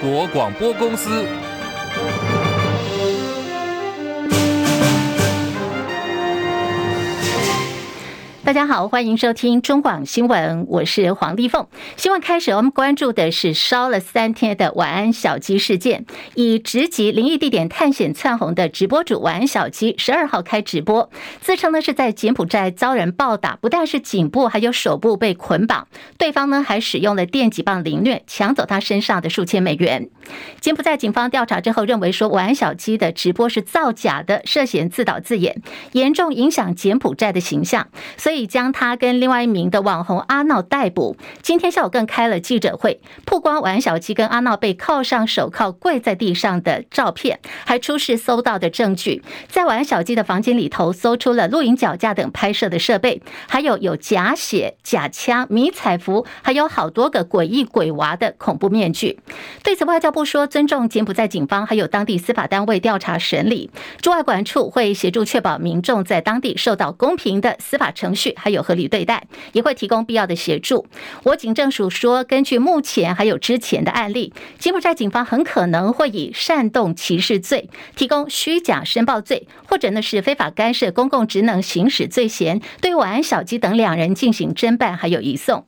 国广播公司。大家好，欢迎收听中广新闻，我是黄丽凤。新闻开始，我们关注的是烧了三天的晚安小鸡事件。以直击灵异地点探险窜红的直播主晚安小鸡，十二号开直播，自称呢是在柬埔寨遭人暴打，不但是颈部，还有手部被捆绑，对方呢还使用了电击棒凌虐，抢走他身上的数千美元。柬埔寨警方调查之后认为说，晚安小鸡的直播是造假的，涉嫌自导自演，严重影响柬埔寨的形象，所以。将他跟另外一名的网红阿闹逮捕。今天下午更开了记者会，曝光晚安小鸡跟阿闹被铐上手铐跪在地上的照片，还出示搜到的证据。在晚安小鸡的房间里头，搜出了录影脚架等拍摄的设备，还有有假血、假枪、迷彩服，还有好多个诡异鬼娃的恐怖面具。对此，外交部说尊重柬埔寨警方还有当地司法单位调查审理，驻外馆处会协助确保民众在当地受到公平的司法程序。还有合理对待，也会提供必要的协助。我警政署说，根据目前还有之前的案例，柬埔寨警方很可能会以煽动歧视罪、提供虚假申报罪，或者呢是非法干涉公共职能行使罪嫌，对晚安小鸡等两人进行侦办，还有移送。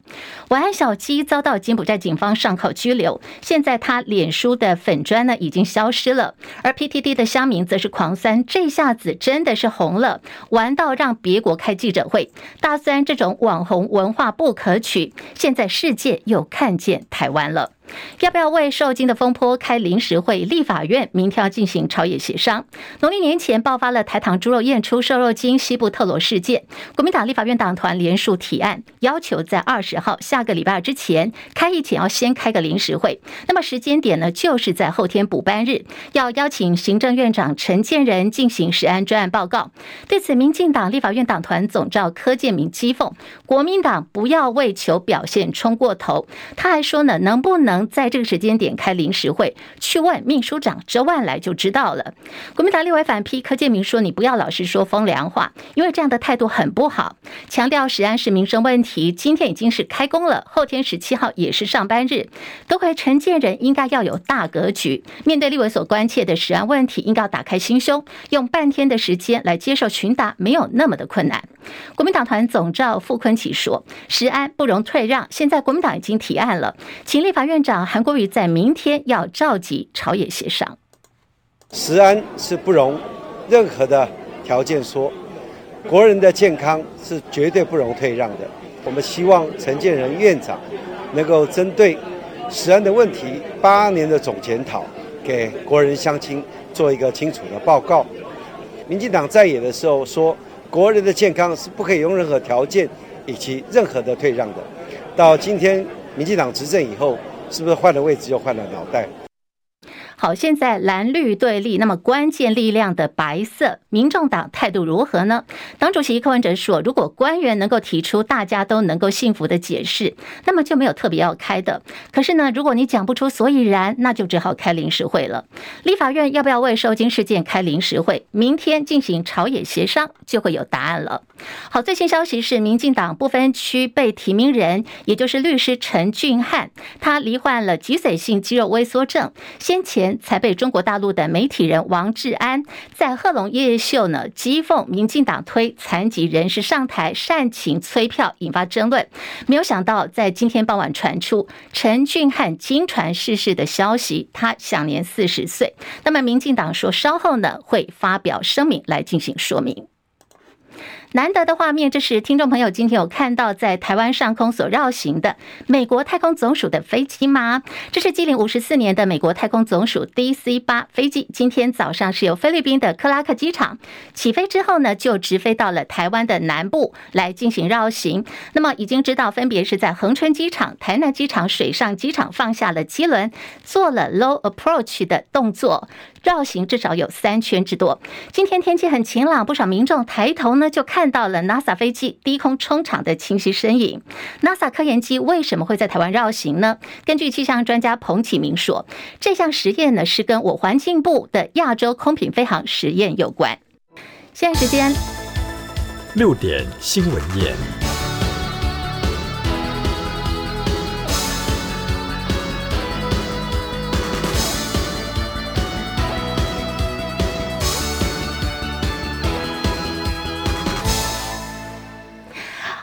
晚安小鸡遭到柬埔寨警方上铐拘留，现在他脸书的粉砖呢已经消失了，而 PTT 的乡民则是狂酸，这下子真的是红了，玩到让别国开记者会。大自然这种网红文化不可取，现在世界又看见台湾了。要不要为受惊的风波开临时会？立法院明天要进行朝野协商。农历年前爆发了台糖猪肉验出瘦肉精西部特罗事件，国民党立法院党团联署提案，要求在二十号下个礼拜二之前开议前要先开个临时会。那么时间点呢，就是在后天补班日，要邀请行政院长陈建仁进行食安专案报告。对此，民进党立法院党团总召柯建铭讥讽国民党不要为求表现冲过头。他还说呢，能不能？在这个时间点开临时会，去问秘书长周万来就知道了。国民党立委反批柯建铭说：“你不要老是说风凉话，因为这样的态度很不好。”强调食安是民生问题，今天已经是开工了，后天十七号也是上班日。都回陈建仁应该要有大格局，面对立委所关切的食安问题，应该要打开心胸，用半天的时间来接受询答，没有那么的困难。国民党团总召傅昆萁说：“食安不容退让，现在国民党已经提案了，请立法院长。”长韩国瑜在明天要召集朝野协商，食安是不容任何的条件说，国人的健康是绝对不容退让的。我们希望陈建仁院长能够针对食安的问题，八年的总检讨，给国人乡亲做一个清楚的报告。民进党在野的时候说，国人的健康是不可以用任何条件以及任何的退让的。到今天民进党执政以后。是不是换了位置又换了脑袋？好，现在蓝绿对立，那么关键力量的白色民众党态度如何呢？党主席柯文哲说，如果官员能够提出大家都能够信服的解释，那么就没有特别要开的。可是呢，如果你讲不出所以然，那就只好开临时会了。立法院要不要为受惊事件开临时会？明天进行朝野协商，就会有答案了。好，最新消息是，民进党不分区被提名人，也就是律师陈俊翰，他罹患了脊髓性肌肉萎缩症，先前。才被中国大陆的媒体人王志安在贺龙夜秀呢讥讽民进党推残疾人士上台煽情催票，引发争论。没有想到，在今天傍晚传出陈俊翰经传逝世的消息，他享年四十岁。那么，民进党说稍后呢会发表声明来进行说明。难得的画面，这是听众朋友今天有看到在台湾上空所绕行的美国太空总署的飞机吗？这是机龄五十四年的美国太空总署 DC 八飞机，今天早上是由菲律宾的克拉克机场起飞之后呢，就直飞到了台湾的南部来进行绕行。那么已经知道，分别是在恒春机场、台南机场、水上机场放下了机轮，做了 low approach 的动作。绕行至少有三圈之多。今天天气很晴朗，不少民众抬头呢就看到了 NASA 飞机低空冲场的清晰身影。NASA 科研机为什么会在台湾绕行呢？根据气象专家彭启明说，这项实验呢是跟我环境部的亚洲空品飞航实验有关。现在时间六点新闻夜。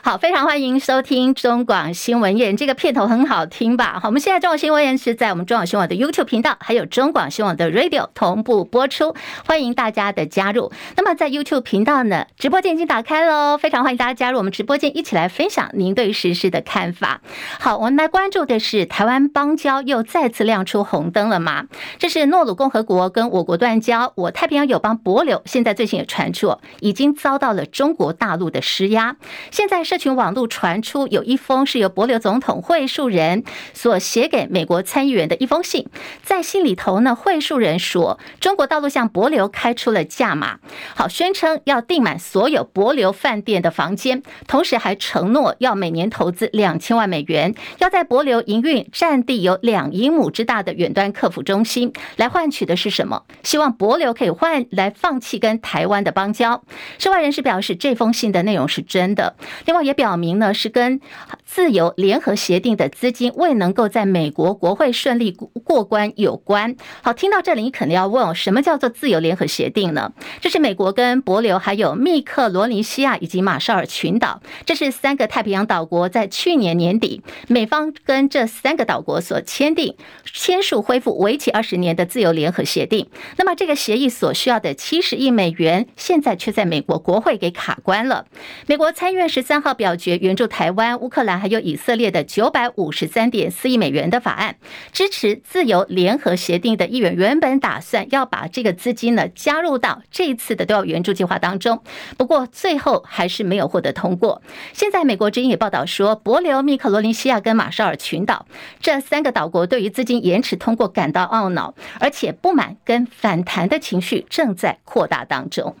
好，非常欢迎收听中广新闻院，这个片头很好听吧？好，我们现在中广新闻院是在我们中广新闻网的 YouTube 频道，还有中广新闻网的 Radio 同步播出，欢迎大家的加入。那么在 YouTube 频道呢，直播间已经打开喽，非常欢迎大家加入我们直播间，一起来分享您对时事的看法。好，我们来关注的是台湾邦交又再次亮出红灯了吗？这是诺鲁共和国跟我国断交，我太平洋友邦帛琉现在最近也传出已经遭到了中国大陆的施压，现在是。群网络传出有一封是由帛琉总统会述人所写给美国参议员的一封信，在信里头呢，会述人说，中国大陆向帛琉开出了价码，好，宣称要订满所有帛琉饭店的房间，同时还承诺要每年投资两千万美元，要在帛琉营运占地有两英亩之大的远端客服中心，来换取的是什么？希望帛琉可以换来放弃跟台湾的邦交。涉外人士表示，这封信的内容是真的。另外。也表明呢，是跟自由联合协定的资金未能够在美国国会顺利过关有关。好，听到这里，你肯定要问，什么叫做自由联合协定呢？这是美国跟帛琉、还有密克罗尼西亚以及马绍尔群岛，这是三个太平洋岛国，在去年年底，美方跟这三个岛国所签订、签署恢复为期二十年的自由联合协定。那么，这个协议所需要的七十亿美元，现在却在美国国会给卡关了。美国参议院十三号。表决援助台湾、乌克兰还有以色列的九百五十三点四亿美元的法案，支持自由联合协定的议员原本打算要把这个资金呢加入到这一次的都要援助计划当中，不过最后还是没有获得通过。现在美国之音也报道说，帛琉、密克罗尼西亚跟马绍尔群岛这三个岛国对于资金延迟通过感到懊恼，而且不满跟反弹的情绪正在扩大当中。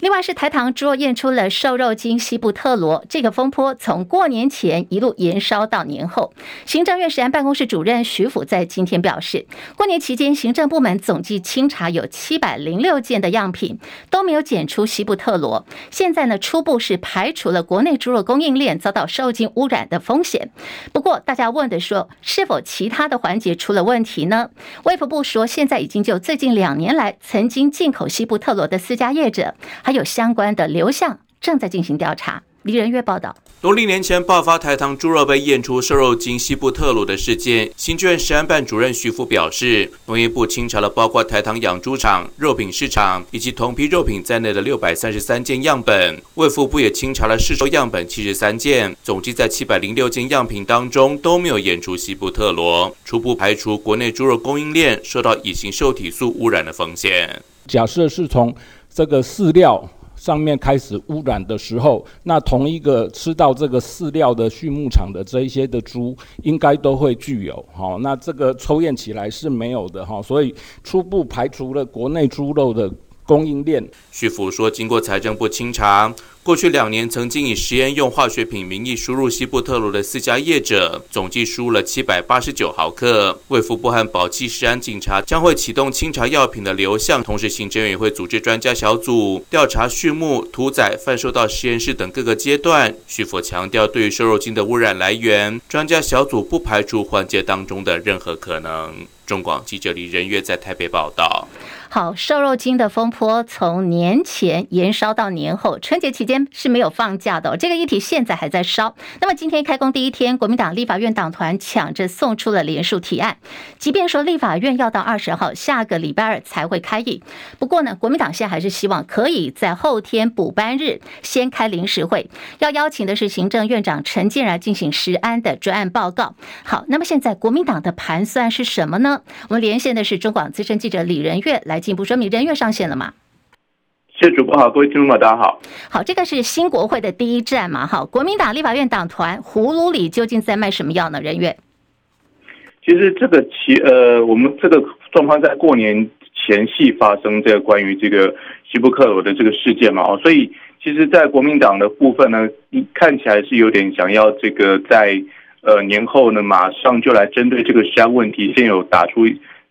另外是台糖猪肉验出了瘦肉精西布特罗，这个风波从过年前一路延烧到年后。行政院食安办公室主任徐府在今天表示，过年期间行政部门总计清查有七百零六件的样品，都没有检出西布特罗。现在呢，初步是排除了国内猪肉供应链遭到瘦肉精污染的风险。不过，大家问的说，是否其他的环节出了问题呢？卫福部说，现在已经就最近两年来曾经进口西布特罗的私家业者。还有相关的流向正在进行调查。李仁月报道，农历年前爆发台糖猪肉被验出瘦肉精西布特罗的事件，行政院食安办主任徐福表示，农业部清查了包括台糖养猪场、肉品市场以及同批肉品在内的六百三十三件样本，卫福部也清查了市售样本七十三件，总计在七百零六件样品当中都没有验出西布特罗，初步排除国内猪肉供应链受到乙型受体素污染的风险。假设是从这个饲料上面开始污染的时候，那同一个吃到这个饲料的畜牧场的这一些的猪，应该都会具有哈。那这个抽验起来是没有的哈，所以初步排除了国内猪肉的供应链。徐福说，经过财政部清查。过去两年，曾经以实验用化学品名义输入西部特鲁的四家业者，总计输入了七百八十九毫克。卫福部和保济食安警察将会启动清查药品的流向，同时行政院也会组织专家小组调查畜牧、屠宰、贩售到实验室等各个阶段。徐福强调，对于瘦肉精的污染来源，专家小组不排除环节当中的任何可能。中广记者李仁月在台北报道。好，瘦肉精的风波从年前延烧到年后，春节期间是没有放假的。这个议题现在还在烧。那么今天开工第一天，国民党立法院党团抢着送出了连署提案。即便说立法院要到二十号下个礼拜二才会开议，不过呢，国民党现在还是希望可以在后天补班日先开临时会，要邀请的是行政院长陈建仁进行食安的专案报告。好，那么现在国民党的盘算是什么呢？我们连线的是中广资深记者李仁月来。进一步说明，人员上线了吗？谢谢主播好，各位听众们，大家好。好，这个是新国会的第一站嘛？好，国民党立法院党团葫芦里究竟在卖什么药呢？人员，其实这个其呃，我们这个状况在过年前夕发生，这个关于这个西布克罗的这个事件嘛，哦，所以其实，在国民党的部分呢，看起来是有点想要这个在呃年后呢，马上就来针对这个食安问题，先有打出。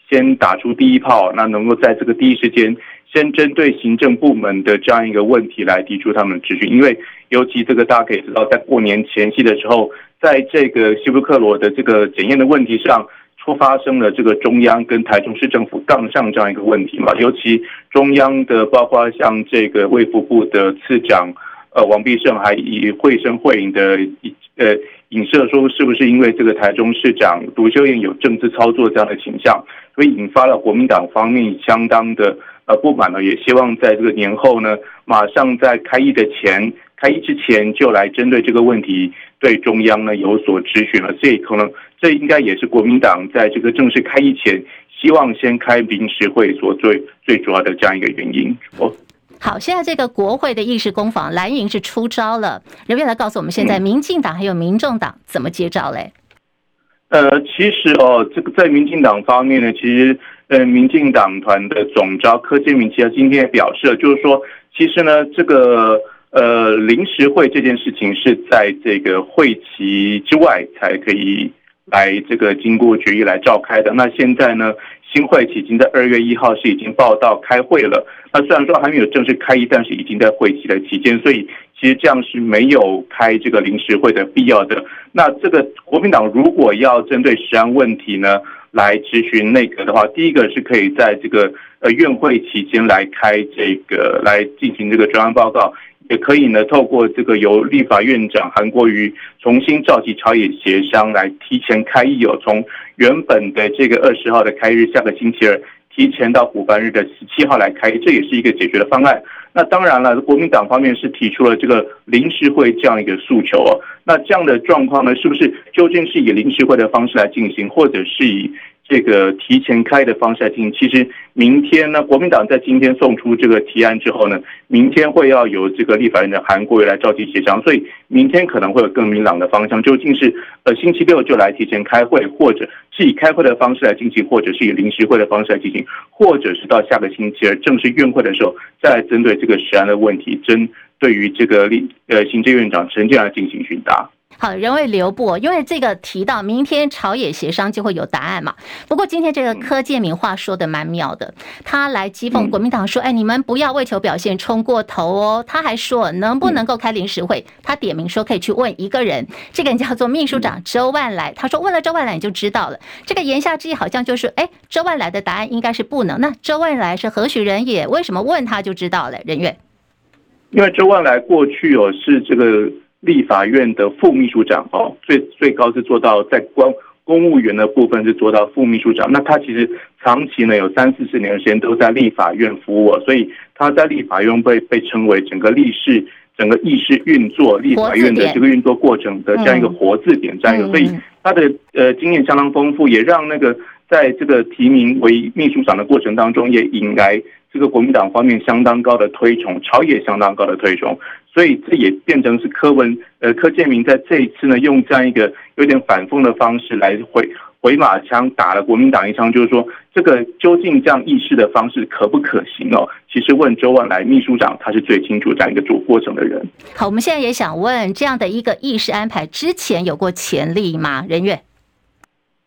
先打出第一炮，那能够在这个第一时间，先针对行政部门的这样一个问题来提出他们的质询，因为尤其这个大家可以知道，在过年前夕的时候，在这个西布克罗的这个检验的问题上，出发生了这个中央跟台中市政府杠上这样一个问题嘛，尤其中央的包括像这个卫福部的次长。呃王必胜还以会声会影的一呃影射说，是不是因为这个台中市长卢秀燕有政治操作这样的倾向，所以引发了国民党方面相当的呃不满呢？也希望在这个年后呢，马上在开议的前。开议之前就来针对这个问题对中央呢有所咨询了，所以可能这应该也是国民党在这个正式开议前，希望先开临时会所最最主要的这样一个原因。哦，好，现在这个国会的议事攻防，蓝营是出招了，人员来告诉我们，现在民进党还有民众党怎么接招嘞？呃，其实哦，这个在民进党方面呢，其实呃，民进党团的总召柯建明其实今天也表示了，就是说，其实呢，这个。呃，临时会这件事情是在这个会期之外才可以来这个经过决议来召开的。那现在呢，新会期已经在二月一号是已经报到开会了。那虽然说还没有正式开议，但是已经在会期的期间，所以其实这样是没有开这个临时会的必要的。那这个国民党如果要针对食安问题呢来质询内阁的话，第一个是可以在这个呃院会期间来开这个来进行这个专案报告。也可以呢，透过这个由立法院长韩国瑜重新召集朝野协商，来提前开议哦，从原本的这个二十号的开日，下个星期二提前到补办日的十七号来开，这也是一个解决的方案。那当然了，国民党方面是提出了这个临时会这样一个诉求哦。那这样的状况呢，是不是究竟是以临时会的方式来进行，或者是以？这个提前开的方式来进行，其实明天呢，国民党在今天送出这个提案之后呢，明天会要由这个立法院的韩国瑜来召集协商，所以明天可能会有更明朗的方向，究竟是呃星期六就来提前开会，或者是以开会的方式来进行，或者是以临时会的方式来进行，或者是到下个星期二正式院会的时候，再针对这个食安的问题，针对于这个立呃行政院长陈建来进行询答。好，人为留步，因为这个提到明天朝野协商就会有答案嘛。不过今天这个柯建明话说的蛮妙的，他来讥讽国民党说：“哎，你们不要为求表现冲过头哦。”他还说能不能够开临时会，他点名说可以去问一个人，这个人叫做秘书长周万来。他说问了周万来你就知道了。这个言下之意好像就是，哎，周万来的答案应该是不能。那周万来是何许人也？为什么问他就知道了？人员，因为周万来过去哦是这个。立法院的副秘书长哦，最最高是做到在公公务员的部分是做到副秘书长。那他其实长期呢有三四十年的时间都在立法院服务，所以他在立法院被被称为整个立事、整个议事运作、立法院的这个运作过程的这样一个活字典，这样一个，所以他的呃经验相当丰富，也让那个在这个提名为秘书长的过程当中，也引来这个国民党方面相当高的推崇，朝野相当高的推崇。所以这也变成是柯文呃柯建明在这一次呢，用这样一个有点反讽的方式来回回马枪，打了国民党一枪，就是说这个究竟这样议事的方式可不可行哦？其实问周万来秘书长，他是最清楚这样一个主过程的人。好，我们现在也想问，这样的一个议事安排之前有过前例吗？人员？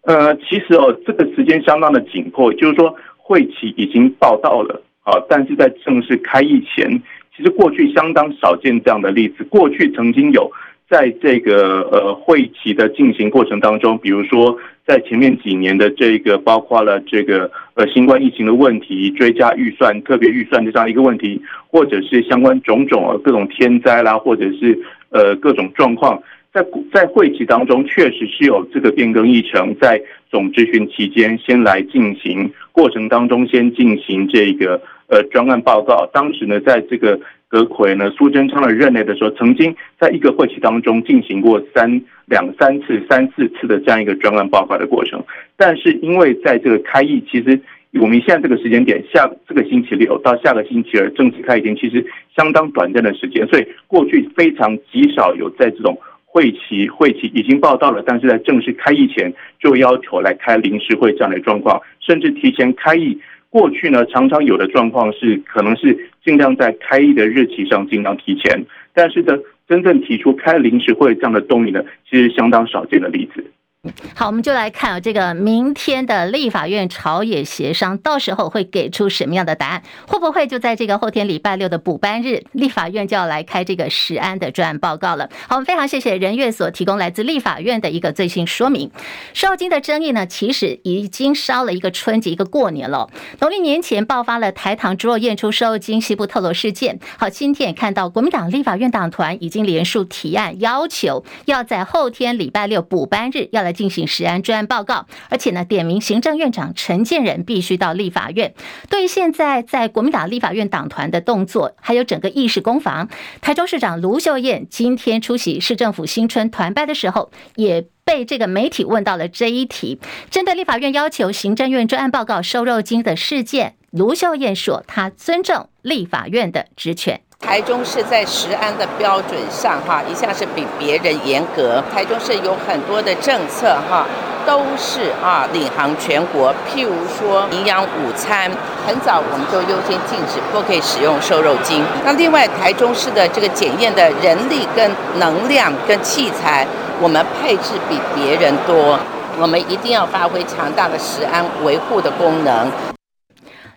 呃，其实哦，这个时间相当的紧迫，就是说会期已经报到了啊，但是在正式开议前。其实过去相当少见这样的例子。过去曾经有在这个呃会期的进行过程当中，比如说在前面几年的这个，包括了这个呃新冠疫情的问题、追加预算、特别预算的这样一个问题，或者是相关种种各种天灾啦，或者是呃各种状况，在在会期当中确实是有这个变更议程，在总质询期间先来进行，过程当中先进行这个。呃，专案报告当时呢，在这个阁揆呢苏贞昌的任内的时候，曾经在一个会期当中进行过三两三次、三四次的这样一个专案报告的过程。但是因为在这个开议，其实我们现在这个时间点，下这个星期六到下个星期二正式开议前，其实相当短暂的时间，所以过去非常极少有在这种会期会期已经报道了，但是在正式开议前就要求来开临时会这样的状况，甚至提前开议。过去呢，常常有的状况是，可能是尽量在开议的日期上尽量提前，但是呢，真正提出开临时会这样的动议呢，其实相当少见的例子。好，我们就来看啊，这个明天的立法院朝野协商，到时候会给出什么样的答案？会不会就在这个后天礼拜六的补班日，立法院就要来开这个食安的专案报告了？好，我们非常谢谢人月所提供来自立法院的一个最新说明。瘦肉精的争议呢，其实已经烧了一个春节，一个过年了。农历年前爆发了台糖猪肉验出瘦肉精西部特罗事件。好，今天也看到国民党立法院党团已经连署提案，要求要在后天礼拜六补班日要来。进行实案专案报告，而且呢，点名行政院长陈建仁必须到立法院。对于现在在国民党立法院党团的动作，还有整个议事攻防，台中市长卢秀燕今天出席市政府新春团拜的时候，也被这个媒体问到了这一题。针对立法院要求行政院专案报告瘦肉精的事件，卢秀燕说，她尊重立法院的职权。台中市在食安的标准上，哈，一向是比别人严格。台中市有很多的政策，哈，都是啊领航全国。譬如说营养午餐，很早我们就优先禁止，不可以使用瘦肉精。那另外台中市的这个检验的人力跟能量跟器材，我们配置比别人多，我们一定要发挥强大的食安维护的功能。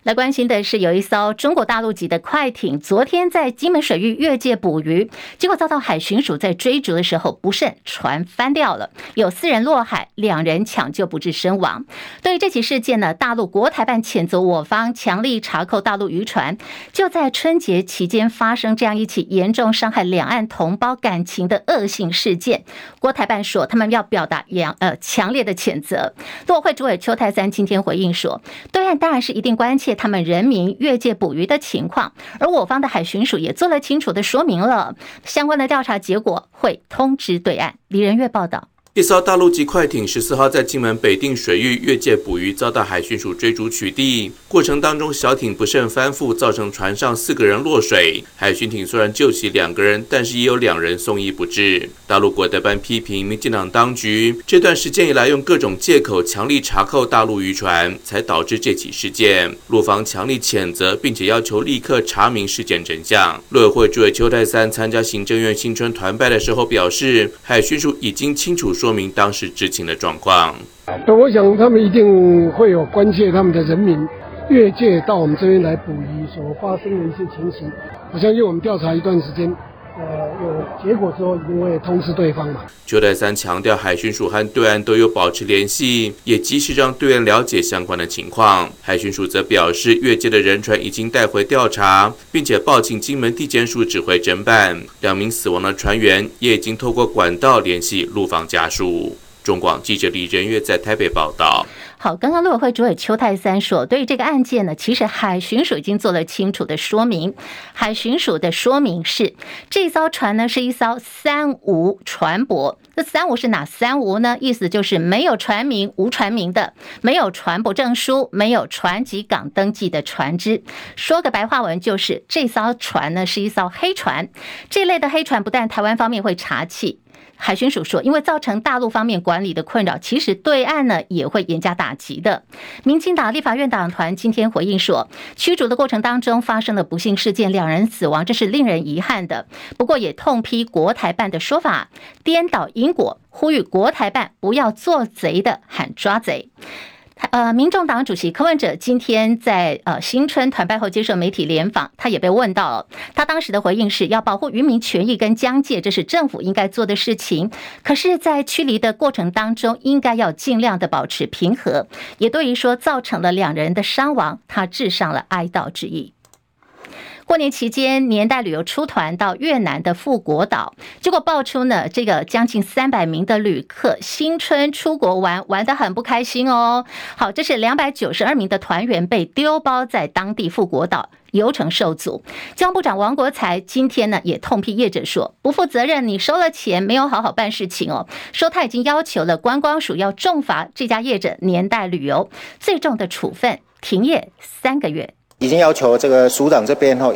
来关心的是，有一艘中国大陆籍的快艇，昨天在金门水域越界捕鱼，结果遭到海巡署在追逐的时候不慎，船翻掉了，有四人落海，两人抢救不治身亡。对于这起事件呢，大陆国台办谴责我方强力查扣大陆渔船，就在春节期间发生这样一起严重伤害两岸同胞感情的恶性事件，国台办说他们要表达严呃强烈的谴责。陆委会主委邱泰三今天回应说，对岸当然是一定关切。他们人民越界捕鱼的情况，而我方的海巡署也做了清楚的说明了，相关的调查结果会通知对岸。李仁月报道。一艘大陆籍快艇十四号在金门北定水域越界捕鱼，遭到海巡署追逐取缔。过程当中，小艇不慎翻覆，造成船上四个人落水。海巡艇虽然救起两个人，但是也有两人送医不治。大陆国台办批评民进党当局这段时间以来用各种借口强力查扣大陆渔船，才导致这起事件。陆方强力谴责，并且要求立刻查明事件真相。陆委会主委邱泰三参加行政院新春团拜的时候表示，海巡署已经清楚说明当时知情的状况。那我想他们一定会有关切他们的人民越界到我们这边来捕鱼所发生的一些情形。我相信我们调查一段时间，呃，有结果之后一定会通知对方嘛。邱太三强调，海巡署和对岸都有保持联系，也及时让对岸了解相关的情况。海巡署则表示，越界的人船已经带回调查，并且报请金门地检署指挥侦办。两名死亡的船员也已经透过管道联系陆方家属。中广记者李仁月在台北报道。好，刚刚陆委会主委邱太三说，对于这个案件呢，其实海巡署已经做了清楚的说明。海巡署的说明是，这艘船呢是一艘三无船舶。这三无是哪三无呢？意思就是没有船名、无船名的，没有船舶证书、没有船籍港登记的船只。说个白话文，就是这艘船呢是一艘黑船。这类的黑船不但台湾方面会查起。海巡署说，因为造成大陆方面管理的困扰，其实对岸呢也会严加打击的。民进党立法院党团今天回应说，驱逐的过程当中发生了不幸事件，两人死亡，这是令人遗憾的。不过也痛批国台办的说法颠倒因果，呼吁国台办不要做贼的喊抓贼。呃，民众党主席柯文哲今天在呃新春团拜后接受媒体联访，他也被问到了，他当时的回应是要保护渔民权益跟疆界，这是政府应该做的事情。可是，在驱离的过程当中，应该要尽量的保持平和。也对于说造成了两人的伤亡，他致上了哀悼之意。过年期间，年代旅游出团到越南的富国岛，结果爆出呢，这个将近三百名的旅客新春出国玩，玩得很不开心哦。好，这是两百九十二名的团员被丢包在当地富国岛，游程受阻。交部长王国才今天呢也痛批业者说不负责任，你收了钱没有好好办事情哦，说他已经要求了观光署要重罚这家业者年代旅游，最重的处分停业三个月。已经要求这个署长这边哈，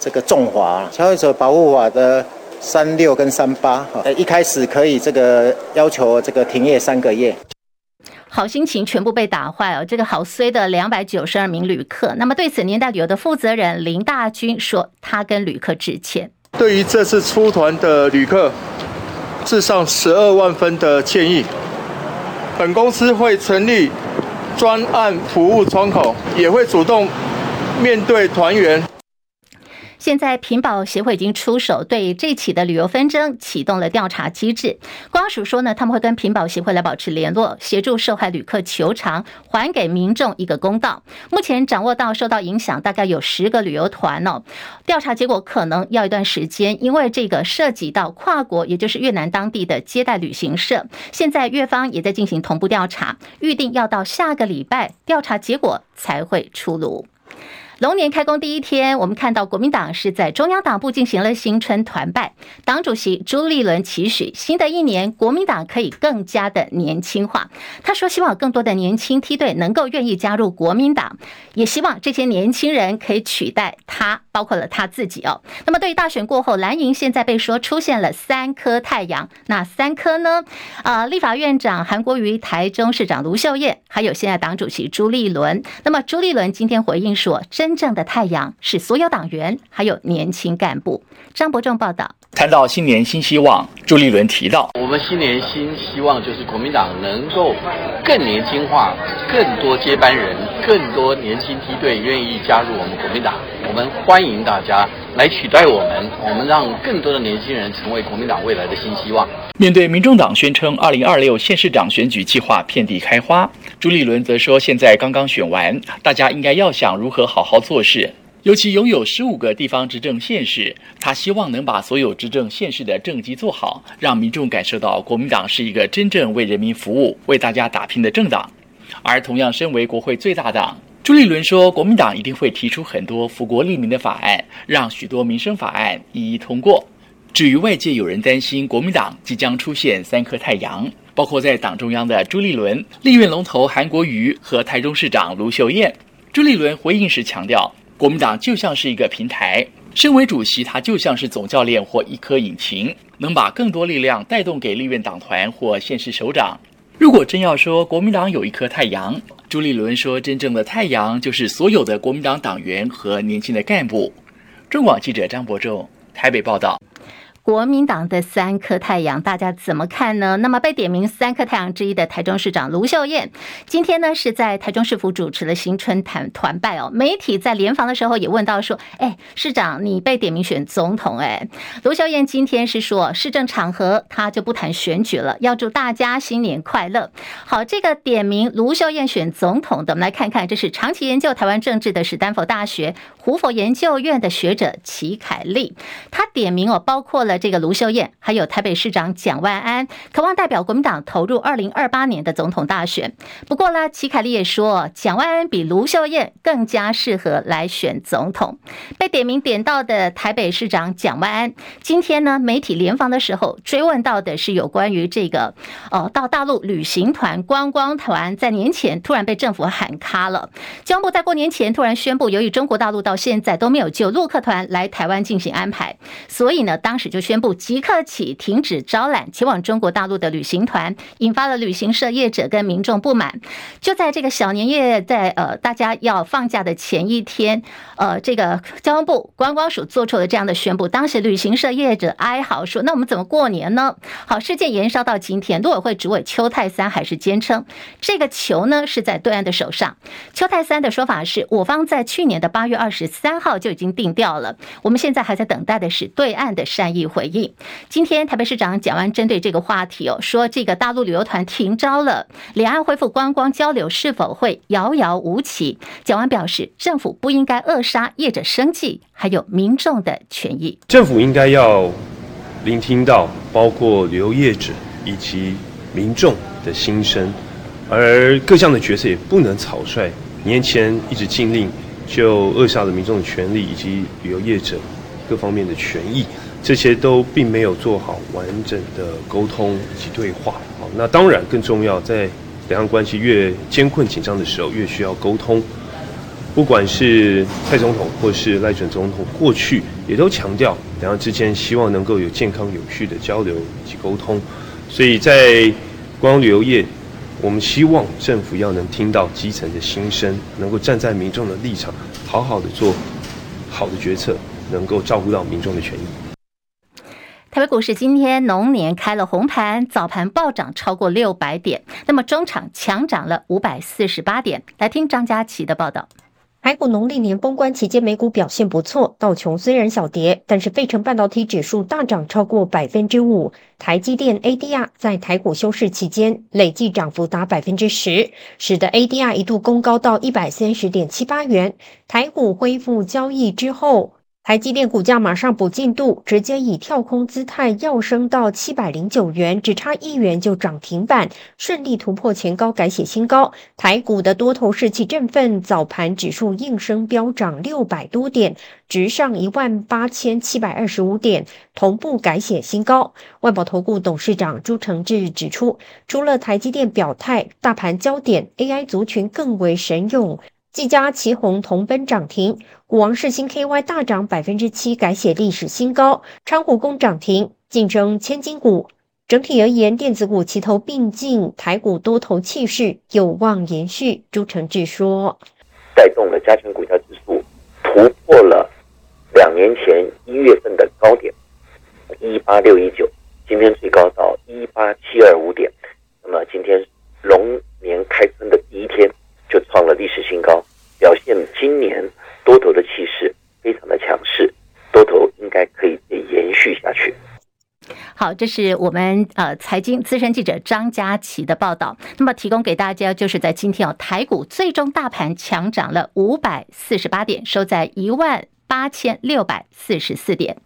这个重罚消费者保护法的三六跟三八哈，一开始可以这个要求这个停业三个月。好心情全部被打坏哦，这个好衰的两百九十二名旅客。那么对此年代旅游的负责人林大军说，他跟旅客致歉。对于这次出团的旅客，致上十二万分的歉意。本公司会成立专案服务窗口，也会主动面对团员。现在品保协会已经出手，对这起的旅游纷争启动了调查机制。光署说呢，他们会跟品保协会来保持联络，协助受害旅客求偿，还给民众一个公道。目前掌握到受到影响大概有十个旅游团哦，调查结果可能要一段时间，因为这个涉及到跨国，也就是越南当地的接待旅行社。现在越方也在进行同步调查，预定要到下个礼拜调查结果才会出炉。龙年开工第一天，我们看到国民党是在中央党部进行了新春团拜。党主席朱立伦期许新的一年，国民党可以更加的年轻化。他说，希望更多的年轻梯队能够愿意加入国民党，也希望这些年轻人可以取代他，包括了他自己哦。那么，对于大选过后，蓝营现在被说出现了三颗太阳，那三颗呢？啊，立法院长韩国瑜、台中市长卢秀燕，还有现在党主席朱立伦。那么，朱立伦今天回应说，真。真正的太阳是所有党员，还有年轻干部。张伯仲报道。谈到新年新希望，朱立伦提到，我们新年新希望就是国民党能够更年轻化，更多接班人，更多年轻梯队愿意加入我们国民党。我们欢迎大家来取代我们，我们让更多的年轻人成为国民党未来的新希望。面对民众党宣称二零二六县市长选举计划遍地开花，朱立伦则说现在刚刚选完，大家应该要想如何好好做事。尤其拥有十五个地方执政县市，他希望能把所有执政县市的政绩做好，让民众感受到国民党是一个真正为人民服务、为大家打拼的政党。而同样身为国会最大党，朱立伦说，国民党一定会提出很多福国利民的法案，让许多民生法案一一通过。至于外界有人担心国民党即将出现三颗太阳，包括在党中央的朱立伦、立院龙头韩国瑜和台中市长卢秀燕，朱立伦回应时强调，国民党就像是一个平台，身为主席，他就像是总教练或一颗引擎，能把更多力量带动给立院党团或县市首长。如果真要说国民党有一颗太阳，朱立伦说，真正的太阳就是所有的国民党党员和年轻的干部。中广记者张伯仲台北报道。国民党的三颗太阳，大家怎么看呢？那么被点名三颗太阳之一的台中市长卢秀燕，今天呢是在台中市府主持了新春团团拜哦。媒体在联访的时候也问到说：“哎，市长你被点名选总统？”哎，卢秀燕今天是说市政场合他就不谈选举了，要祝大家新年快乐。好，这个点名卢秀燕选总统的，我们来看看，这是长期研究台湾政治的史丹佛大学胡佛研究院的学者齐凯利，他点名哦，包括了。这个卢秀燕，还有台北市长蒋万安，渴望代表国民党投入二零二八年的总统大选。不过呢，齐凯利也说，蒋万安比卢秀燕更加适合来选总统。被点名点到的台北市长蒋万安，今天呢，媒体联访的时候追问到的是有关于这个，呃，到大陆旅行团、观光团在年前突然被政府喊卡了。交通部在过年前突然宣布，由于中国大陆到到现在都没有就陆客团来台湾进行安排，所以呢，当时就。宣布即刻起停止招揽前往中国大陆的旅行团，引发了旅行社业者跟民众不满。就在这个小年夜，在呃大家要放假的前一天，呃，这个交通部观光署做出了这样的宣布。当时旅行社业者哀嚎说：“那我们怎么过年呢？”好，事件延烧到今天，陆委会主委邱泰三还是坚称这个球呢是在对岸的手上。邱泰三的说法是，我方在去年的八月二十十三号就已经定调了，我们现在还在等待的是对岸的善意。回应，今天台北市长蒋万针对这个话题哦，说这个大陆旅游团停招了，两岸恢复观光交流是否会遥遥无期？蒋万表示，政府不应该扼杀业者生计，还有民众的权益。政府应该要聆听到包括旅游业者以及民众的心声，而各项的角色也不能草率。年前一直禁令，就扼杀了民众的权利以及旅游业者各方面的权益。这些都并没有做好完整的沟通以及对话。好，那当然更重要，在两岸关系越艰困紧张的时候，越需要沟通。不管是蔡总统或是赖准总统，过去也都强调两岸之间希望能够有健康有序的交流以及沟通。所以在观光旅游业，我们希望政府要能听到基层的心声，能够站在民众的立场，好好的做好的决策，能够照顾到民众的权益。台北股市今天龙年开了红盘，早盘暴涨超过六百点，那么中场强涨了五百四十八点。来听张佳琪的报道。台股农历年封关期间，美股表现不错，道琼虽然小跌，但是费城半导体指数大涨超过百分之五，台积电 ADR 在台股休市期间累计涨幅达百分之十，使得 ADR 一度攻高到一百三十点七八元。台股恢复交易之后，台积电股价马上补进度，直接以跳空姿态要升到七百零九元，只差一元就涨停板，顺利突破前高，改写新高。台股的多头士气振奋，早盘指数应声飙涨六百多点，直上一万八千七百二十五点，同步改写新高。万宝投顾董事长朱成志指出，除了台积电表态，大盘焦点 AI 族群更为神勇。技嘉、奇宏同奔涨停，股王世芯 KY 大涨百分之七，改写历史新高。昌湖攻涨停，竞争千金股。整体而言，电子股齐头并进，台股多头气势有望延续。朱成志说：“带动了加权股价指数突破了两年前一月份的高点一八六一九，今天最高到一八七二五点。那么今天龙年开春的第一天。”就创了历史新高，表现今年多头的气势非常的强势，多头应该可以延续下去。好，这是我们呃财经资深记者张佳琪的报道。那么提供给大家，就是在今天哦，台股最终大盘强涨了五百四十八点，收在一万八千六百四十四点。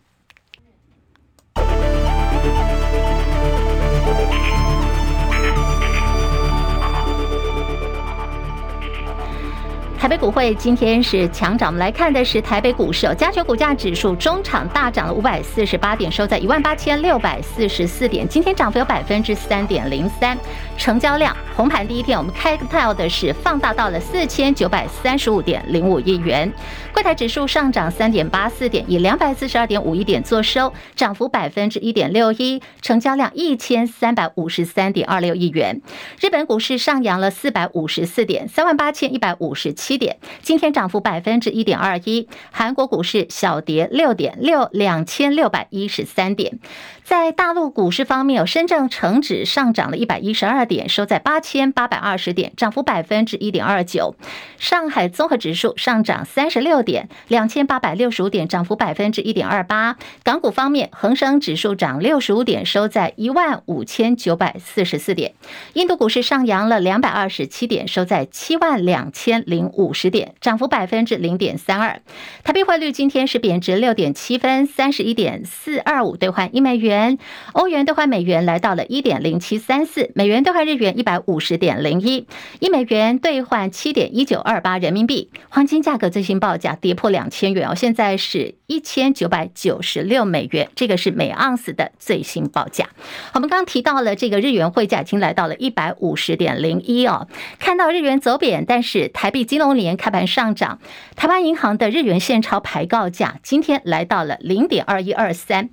台北股会今天是强涨，我们来看的是台北股市，加权股价指数中场大涨了五百四十八点，收在一万八千六百四十四点，今天涨幅有百分之三点零三，成交量红盘第一天我们开到的是放大到了四千九百三十五点零五亿元，柜台指数上涨三点八四点，以两百四十二点五一点作收，涨幅百分之一点六一，成交量一千三百五十三点二六亿元，日本股市上扬了四百五十四点，三万八千一百五十七点，今天涨幅百分之一点二一。韩国股市小跌六点六，两千六百一十三点。在大陆股市方面，有深圳成指上涨了一百一十二点，收在八千八百二十点，涨幅百分之一点二九。上海综合指数上涨三十六点，两千八百六十五点，涨幅百分之一点二八。港股方面，恒生指数涨六十五点，收在一万五千九百四十四点。印度股市上扬了两百二十七点，收在七万两千零五五十点，涨幅百分之零点三二。台币汇率今天是贬值六点七分，三十一点四二五兑换一美元。欧元兑换美元来到了一点零七三四，美元兑换日元一百五十点零一，一美元兑换七点一九二八人民币。黄金价格最新报价跌破两千元哦，现在是一千九百九十六美元，这个是每盎司的最新报价。我们刚提到了这个日元汇价已经来到了一百五十点零一哦，看到日元走贬，但是台币金融龙年开盘上涨，台湾银行的日元现钞排告价今天来到了零点二一二三。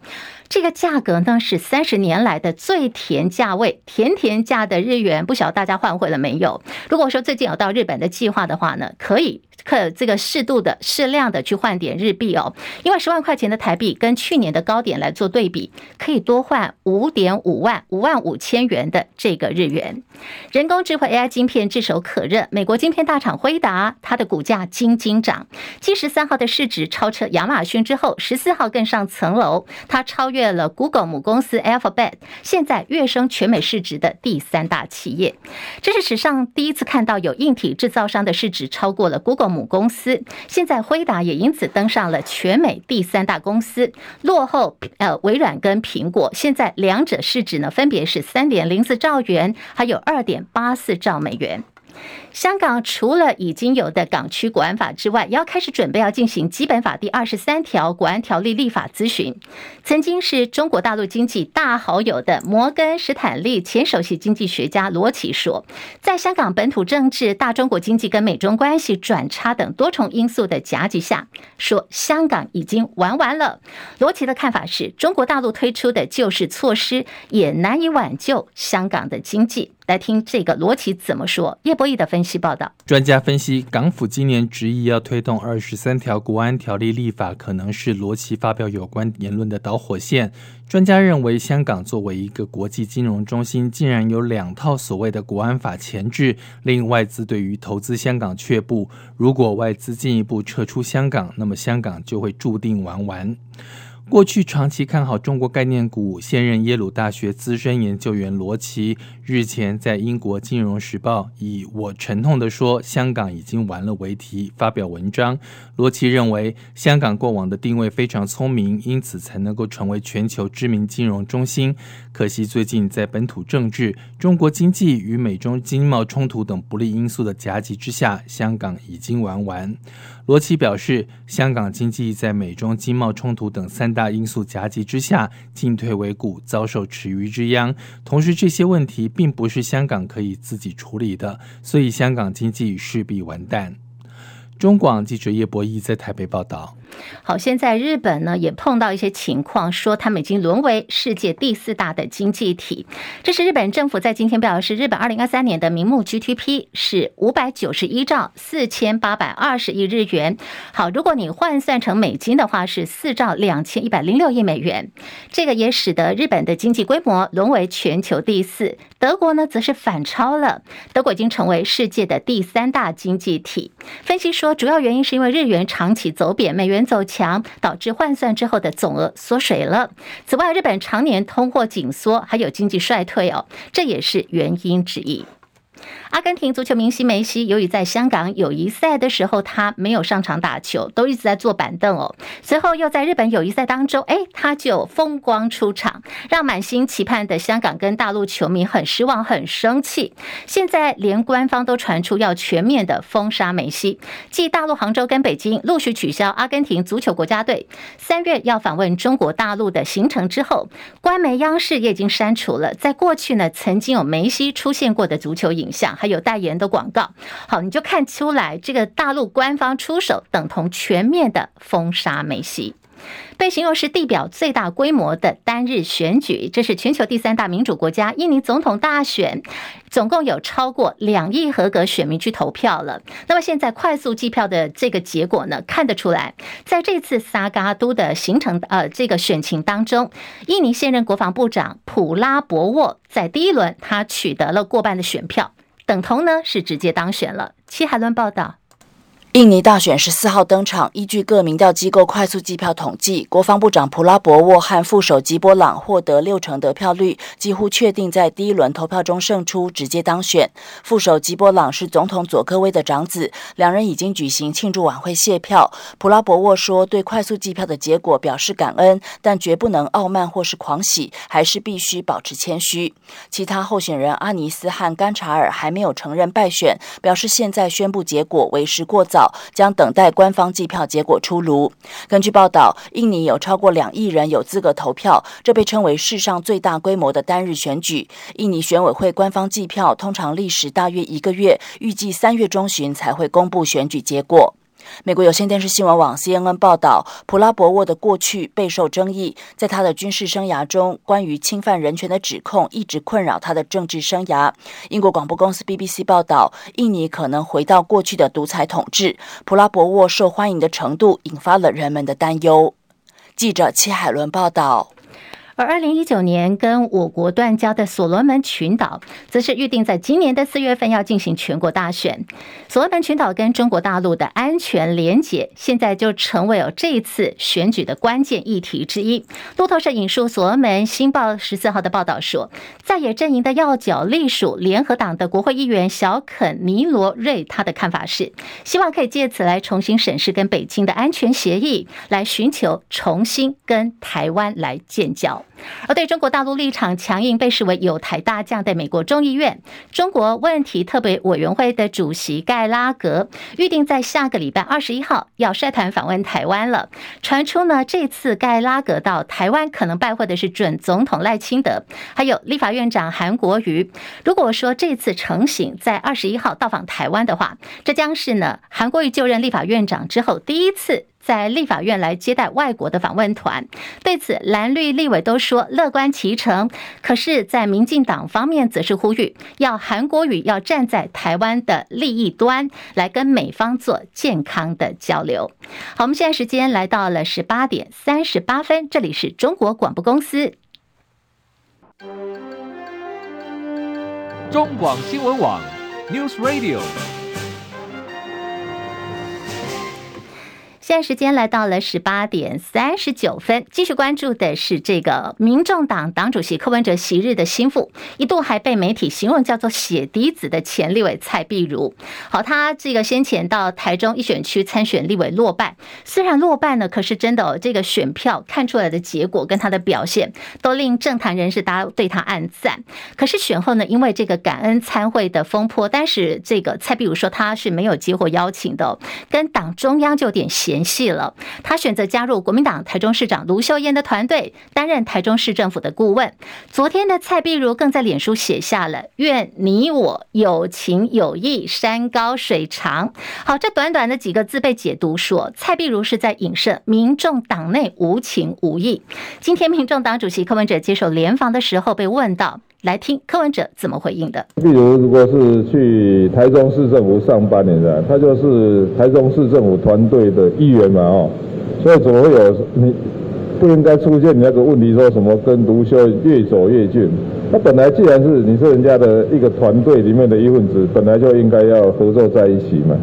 这个价格呢是三十年来的最甜价位，甜甜价的日元，不晓得大家换汇了没有？如果说最近有到日本的计划的话呢，可以。可这个适度的、适量的去换点日币哦，因为十万块钱的台币跟去年的高点来做对比，可以多换五点五万、五万五千元的这个日元。人工智慧 AI 晶片炙手可热，美国晶片大厂辉达，它的股价惊惊涨，继十三号的市值超车亚马逊之后，十四号更上层楼，它超越了 Google 母公司 Alphabet，现在跃升全美市值的第三大企业。这是史上第一次看到有硬体制造商的市值超过了 Google。母公司现在辉达也因此登上了全美第三大公司，落后呃微软跟苹果。现在两者市值呢分别是三点零四兆元，还有二点八四兆美元。香港除了已经有的港区国安法之外，要开始准备要进行基本法第二十三条国安条例立法咨询。曾经是中国大陆经济大好友的摩根士坦利前首席经济学家罗奇说，在香港本土政治、大中国经济跟美中关系转差等多重因素的夹击下，说香港已经玩完了。罗奇的看法是中国大陆推出的救市措施也难以挽救香港的经济。来听这个罗奇怎么说。叶博义的分析报道，专家分析，港府今年执意要推动二十三条国安条例立法，可能是罗奇发表有关言论的导火线。专家认为，香港作为一个国际金融中心，竟然有两套所谓的国安法前置，令外资对于投资香港却步。如果外资进一步撤出香港，那么香港就会注定玩完。过去长期看好中国概念股，现任耶鲁大学资深研究员罗奇日前在英国金融时报以“我沉痛地说，香港已经完了”为题发表文章。罗奇认为，香港过往的定位非常聪明，因此才能够成为全球知名金融中心。可惜最近在本土政治、中国经济与美中经贸冲突等不利因素的夹击之下，香港已经玩完。罗奇表示，香港经济在美中经贸冲突等三大大因素夹击之下进退维谷，遭受池鱼之殃。同时，这些问题并不是香港可以自己处理的，所以香港经济势必完蛋。中广记者叶博义在台北报道。好，现在日本呢也碰到一些情况，说他们已经沦为世界第四大的经济体。这是日本政府在今天表示，日本二零二三年的名目 GDP 是五百九十一兆四千八百二十亿日元。好，如果你换算成美金的话，是四兆两千一百零六亿美元。这个也使得日本的经济规模沦为全球第四。德国呢，则是反超了，德国已经成为世界的第三大经济体。分析说，主要原因是因为日元长期走贬，美元。走强导致换算之后的总额缩水了。此外，日本常年通货紧缩，还有经济衰退哦，这也是原因之一。阿根廷足球明星梅西，由于在香港友谊赛的时候他没有上场打球，都一直在坐板凳哦。随后又在日本友谊赛当中，哎，他就风光出场，让满心期盼的香港跟大陆球迷很失望、很生气。现在连官方都传出要全面的封杀梅西。继大陆杭州跟北京陆续取消阿根廷足球国家队三月要访问中国大陆的行程之后，官媒央视也已经删除了在过去呢曾经有梅西出现过的足球影像。还有代言的广告，好，你就看出来，这个大陆官方出手等同全面的封杀梅西，被形容是地表最大规模的单日选举。这是全球第三大民主国家印尼总统大选，总共有超过两亿合格选民去投票了。那么现在快速计票的这个结果呢，看得出来，在这次萨嘎都的行程呃这个选情当中，印尼现任国防部长普拉博沃在第一轮他取得了过半的选票。等同呢是直接当选了。齐海伦报道。印尼大选十四号登场，依据各民调机构快速计票统计，国防部长普拉博沃和副手吉波朗获得六成得票率，几乎确定在第一轮投票中胜出，直接当选。副手吉波朗是总统佐科威的长子，两人已经举行庆祝晚会谢票。普拉博沃说，对快速计票的结果表示感恩，但绝不能傲慢或是狂喜，还是必须保持谦虚。其他候选人阿尼斯和甘查尔还没有承认败选，表示现在宣布结果为时过早。将等待官方计票结果出炉。根据报道，印尼有超过两亿人有资格投票，这被称为世上最大规模的单日选举。印尼选委会官方计票通常历时大约一个月，预计三月中旬才会公布选举结果。美国有线电视新闻网 CNN 报道，普拉博沃的过去备受争议，在他的军事生涯中，关于侵犯人权的指控一直困扰他的政治生涯。英国广播公司 BBC 报道，印尼可能回到过去的独裁统治。普拉博沃受欢迎的程度引发了人们的担忧。记者戚海伦报道。而二零一九年跟我国断交的所罗门群岛，则是预定在今年的四月份要进行全国大选。所罗门群岛跟中国大陆的安全连结，现在就成为了这一次选举的关键议题之一。路透社引述所罗门新报十四号的报道说，在野阵营的要角隶属联合党的国会议员小肯尼罗瑞，他的看法是，希望可以借此来重新审视跟北京的安全协议，来寻求重新跟台湾来建交。而对中国大陆立场强硬，被视为友台大将的美国众议院中国问题特别委员会的主席盖拉格，预定在下个礼拜二十一号要率团访问台湾了。传出呢，这次盖拉格到台湾可能拜会的是准总统赖清德，还有立法院长韩国瑜。如果说这次成行在二十一号到访台湾的话，这将是呢韩国瑜就任立法院长之后第一次。在立法院来接待外国的访问团。对此，蓝绿立委都说乐观其成。可是，在民进党方面，则是呼吁要韩国语要站在台湾的利益端，来跟美方做健康的交流。好，我们现在时间来到了十八点三十八分，这里是中国广播公司。中广新闻网，News Radio。现在时间来到了十八点三十九分，继续关注的是这个民众党党主席柯文哲昔日的心腹，一度还被媒体形容叫做“血滴子”的前立委蔡壁如。好，他这个先前到台中一选区参选立委落败，虽然落败呢，可是真的哦，这个选票看出来的结果跟他的表现都令政坛人士大家对他暗赞。可是选后呢，因为这个感恩参会的风波，但是这个蔡壁如说他是没有接获邀请的，跟党中央就有点嫌。联系了，他选择加入国民党台中市长卢秀燕的团队，担任台中市政府的顾问。昨天的蔡壁如更在脸书写下了“愿你我有情有义，山高水长”。好，这短短的几个字被解读说，蔡壁如是在影射民众党内无情无义。今天，民众党主席柯文哲接受联防的时候被问到。来听柯文哲怎么回应的。例如，如果是去台中市政府上班的人，他就是台中市政府团队的一员嘛，哦，所以怎么会有你不应该出现你那个问题，说什么跟卢修越走越近？他本来既然是你是人家的一个团队里面的一份子，本来就应该要合作在一起嘛。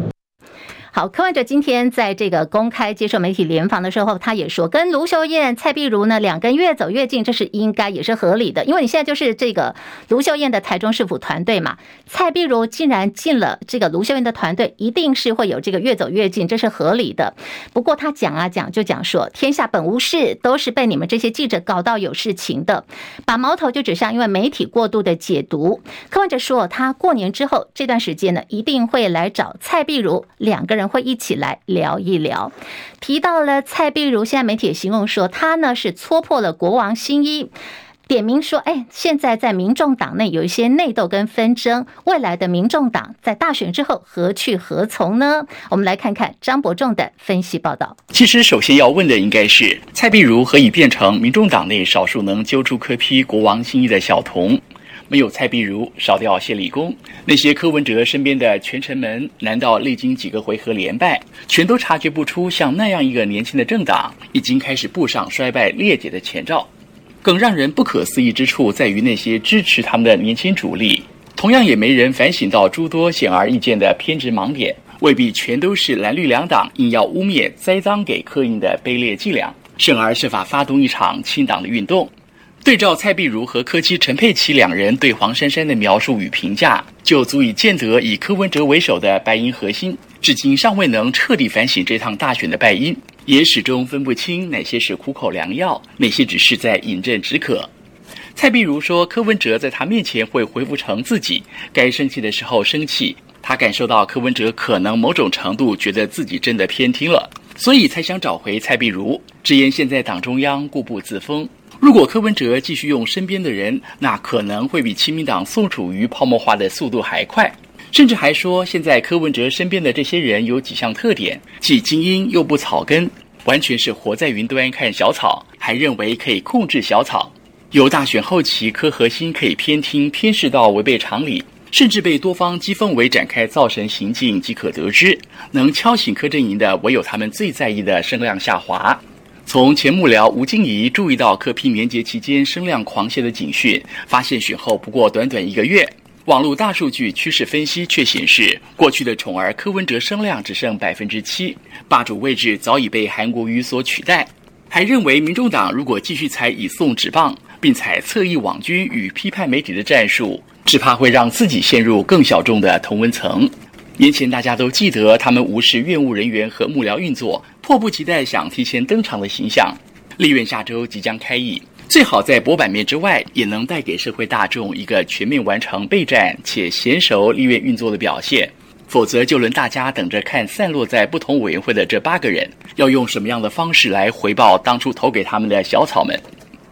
好，柯文哲今天在这个公开接受媒体联访的时候，他也说，跟卢秀燕、蔡壁如呢两个人越走越近，这是应该也是合理的。因为你现在就是这个卢秀燕的台中市府团队嘛，蔡壁如既然进了这个卢秀燕的团队，一定是会有这个越走越近，这是合理的。不过他讲啊讲就讲说，天下本无事，都是被你们这些记者搞到有事情的，把矛头就指向因为媒体过度的解读。柯文哲说，他过年之后这段时间呢，一定会来找蔡壁如两个人。人会一起来聊一聊，提到了蔡壁如，现在媒体也形容说他呢是戳破了国王新衣，点名说，哎，现在在民众党内有一些内斗跟纷争，未来的民众党在大选之后何去何从呢？我们来看看张伯仲的分析报道。其实，首先要问的应该是蔡壁如何以变成民众党内少数能揪出柯批国王新衣的小童？没有蔡壁如，少掉谢立功，那些柯文哲身边的权臣们，难道历经几个回合连败，全都察觉不出像那样一个年轻的政党已经开始步上衰败裂解的前兆？更让人不可思议之处在于那些支持他们的年轻主力，同样也没人反省到诸多显而易见的偏执盲点，未必全都是蓝绿两党硬要污蔑栽赃给柯印的卑劣伎俩，甚而设法发动一场清党的运动。对照蔡碧如和柯基陈佩琪两人对黄珊珊的描述与评价，就足以见得以柯文哲为首的白银核心，至今尚未能彻底反省这趟大选的败因，也始终分不清哪些是苦口良药，哪些只是在饮鸩止渴。蔡碧如说，柯文哲在他面前会恢复成自己，该生气的时候生气。他感受到柯文哲可能某种程度觉得自己真的偏听了，所以才想找回蔡碧如，直言现在党中央固步自封。如果柯文哲继续用身边的人，那可能会比亲民党宋楚瑜泡沫化的速度还快。甚至还说，现在柯文哲身边的这些人有几项特点，既精英又不草根，完全是活在云端看小草，还认为可以控制小草。由大选后期柯核心可以偏听偏视到违背常理，甚至被多方讥讽为展开造神行径即可得知，能敲醒柯阵营的唯有他们最在意的声量下滑。从前幕僚吴静怡注意到柯 P 年节期间声量狂泻的警讯，发现选后不过短短一个月，网络大数据趋势分析却显示，过去的宠儿柯文哲声量只剩百分之七，霸主位置早已被韩国瑜所取代。还认为民众党如果继续采以送纸棒，并采侧翼网军与批判媒体的战术，只怕会让自己陷入更小众的同温层。年前大家都记得他们无视院务人员和幕僚运作，迫不及待想提前登场的形象。立院下周即将开议，最好在博版面之外，也能带给社会大众一个全面完成备战且娴熟立院运作的表现。否则，就轮大家等着看散落在不同委员会的这八个人，要用什么样的方式来回报当初投给他们的小草们。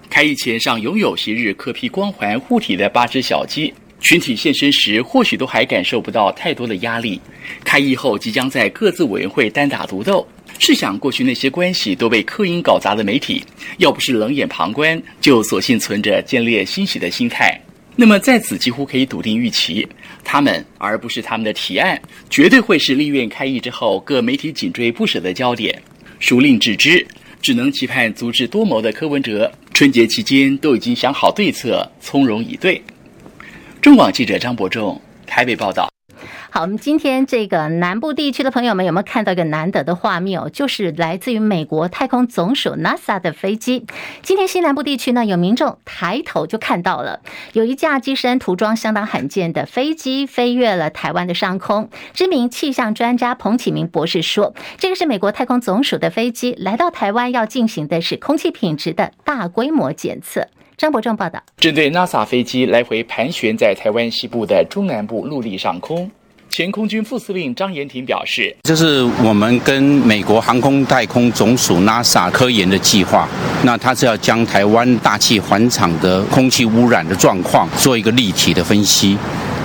开议前上拥有昔日柯 P 光环护体的八只小鸡。群体现身时，或许都还感受不到太多的压力。开议后，即将在各自委员会单打独斗，试想，过去那些关系都被刻音搞砸的媒体，要不是冷眼旁观，就索性存着见猎欣喜的心态。那么在此几乎可以笃定预期，他们而不是他们的提案，绝对会是立院开议之后各媒体紧追不舍的焦点。孰令置之？只能期盼足智多谋的柯文哲春节期间都已经想好对策，从容以对。中广记者张博仲台北报道。好，我们今天这个南部地区的朋友们有没有看到一个难得的画面哦？就是来自于美国太空总署 NASA 的飞机。今天西南部地区呢，有民众抬头就看到了，有一架机身涂装相当罕见的飞机飞越了台湾的上空。知名气象专家彭启明博士说，这个是美国太空总署的飞机来到台湾要进行的是空气品质的大规模检测。张伯正报道，针对 NASA 飞机来回盘旋在台湾西部的中南部陆地上空。前空军副司令张延廷表示：“这是我们跟美国航空太空总署 NASA 科研的计划。那它是要将台湾大气环场的空气污染的状况做一个立体的分析。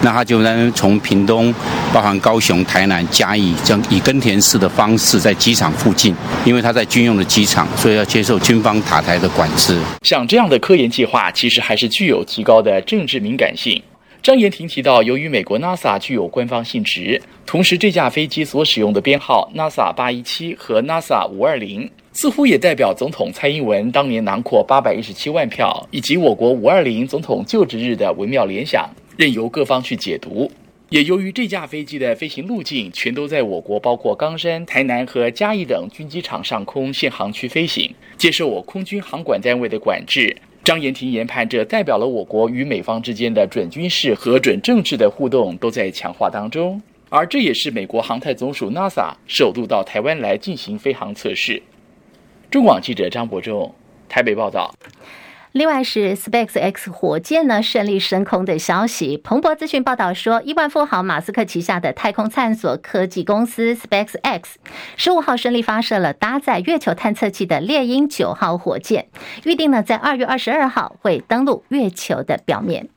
那它就能从屏东，包含高雄、台南、嘉义，将以耕田式的方式在机场附近，因为它在军用的机场，所以要接受军方塔台的管制。像这样的科研计划，其实还是具有极高的政治敏感性。”张延廷提到，由于美国 NASA 具有官方性质，同时这架飞机所使用的编号 NASA 八一七和 NASA 五二零，似乎也代表总统蔡英文当年囊括八百一十七万票，以及我国五二零总统就职日的微妙联想，任由各方去解读。也由于这架飞机的飞行路径全都在我国包括冈山、台南和嘉义等军机场上空限航区飞行，接受我空军航管单位的管制。张延廷研判，这代表了我国与美方之间的准军事和准政治的互动都在强化当中，而这也是美国航太总署 NASA 首度到台湾来进行飞航测试。中广记者张伯仲台北报道。另外是 SpaceX 火箭呢顺利升空的消息。彭博资讯报道说，亿万富豪马斯克旗下的太空探索科技公司 SpaceX 十五号顺利发射了搭载月球探测器的猎鹰九号火箭，预定呢在二月二十二号会登陆月球的表面。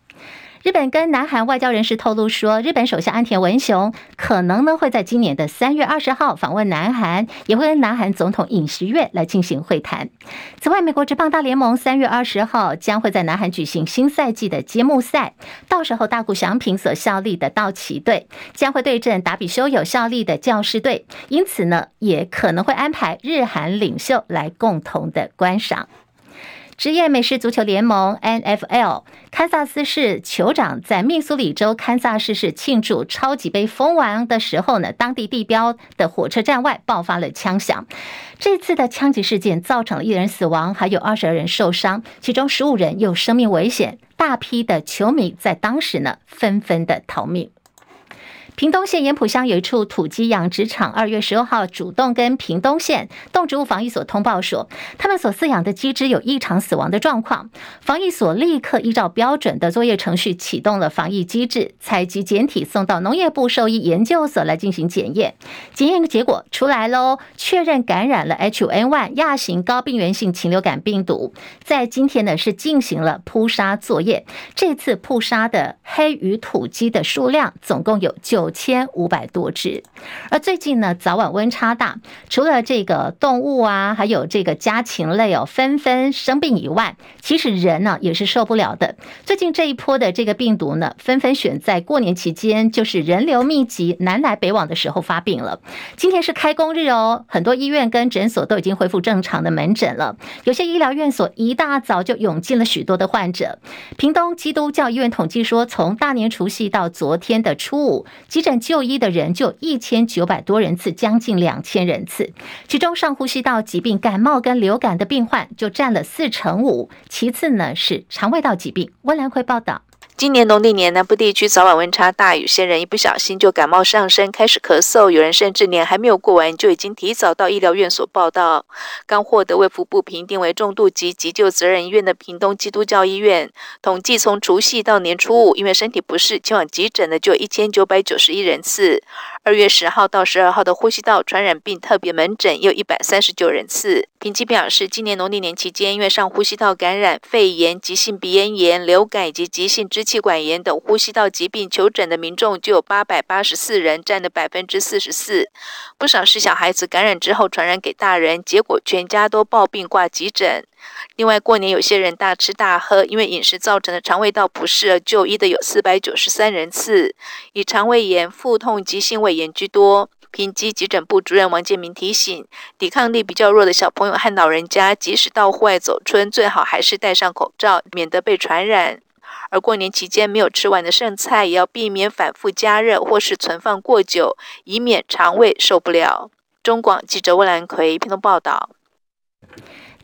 日本跟南韩外交人士透露说，日本首相安田文雄可能呢会在今年的三月二十号访问南韩，也会跟南韩总统尹锡悦来进行会谈。此外，美国职棒大联盟三月二十号将会在南韩举行新赛季的揭幕赛，到时候大谷翔平所效力的道奇队将会对阵达比修有效力的教师队，因此呢，也可能会安排日韩领袖来共同的观赏。职业美式足球联盟 NFL，堪萨斯市酋长在密苏里州堪萨斯市庆祝超级杯封王的时候呢，当地地标的火车站外爆发了枪响。这次的枪击事件造成了一人死亡，还有二十二人受伤，其中十五人有生命危险。大批的球迷在当时呢，纷纷的逃命。屏东县盐埔乡有一处土鸡养殖场，二月十六号主动跟屏东县动植物防疫所通报说，他们所饲养的鸡只有异常死亡的状况。防疫所立刻依照标准的作业程序启动了防疫机制，采集检体送到农业部兽医研究所来进行检验。检验结果出来喽，确认感染了 H5N1 亚型高病原性禽流感病毒。在今天呢，是进行了扑杀作业。这次扑杀的黑羽土鸡的数量总共有九。九千五百多只，而最近呢，早晚温差大，除了这个动物啊，还有这个家禽类哦，纷纷生病以外，其实人呢也是受不了的。最近这一波的这个病毒呢，纷纷选在过年期间，就是人流密集、南来北往的时候发病了。今天是开工日哦，很多医院跟诊所都已经恢复正常的门诊了，有些医疗院所一大早就涌进了许多的患者。屏东基督教医院统计说，从大年除夕到昨天的初五。急诊就医的人就一千九百多人次，将近两千人次，其中上呼吸道疾病、感冒跟流感的病患就占了四成五，其次呢是肠胃道疾病。温兰会报道。今年农历年，南部地区早晚温差大，有些人一不小心就感冒上身，开始咳嗽；有人甚至年还没有过完，就已经提早到医疗院所报到。刚获得卫福部评定为重度及急救责任医院的屏东基督教医院，统计从除夕到年初五，因为身体不适前往急诊的就一千九百九十一人次。二月十号到十二号的呼吸道传染病特别门诊有一百三十九人次。评级表示，今年农历年期间，因为上呼吸道感染、肺炎、急性鼻咽炎、流感以及急性支气管炎等呼吸道疾病求诊的民众就有八百八十四人，占了百分之四十四。不少是小孩子感染之后传染给大人，结果全家都抱病挂急诊。另外，过年有些人大吃大喝，因为饮食造成的肠胃道不适而就医的有四百九十三人次，以肠胃炎、腹痛及性胃炎居多。平基急诊部主任王建明提醒，抵抗力比较弱的小朋友和老人家，即使到户外走春，最好还是戴上口罩，免得被传染。而过年期间没有吃完的剩菜，也要避免反复加热或是存放过久，以免肠胃受不了。中广记者温兰奎屏东报道。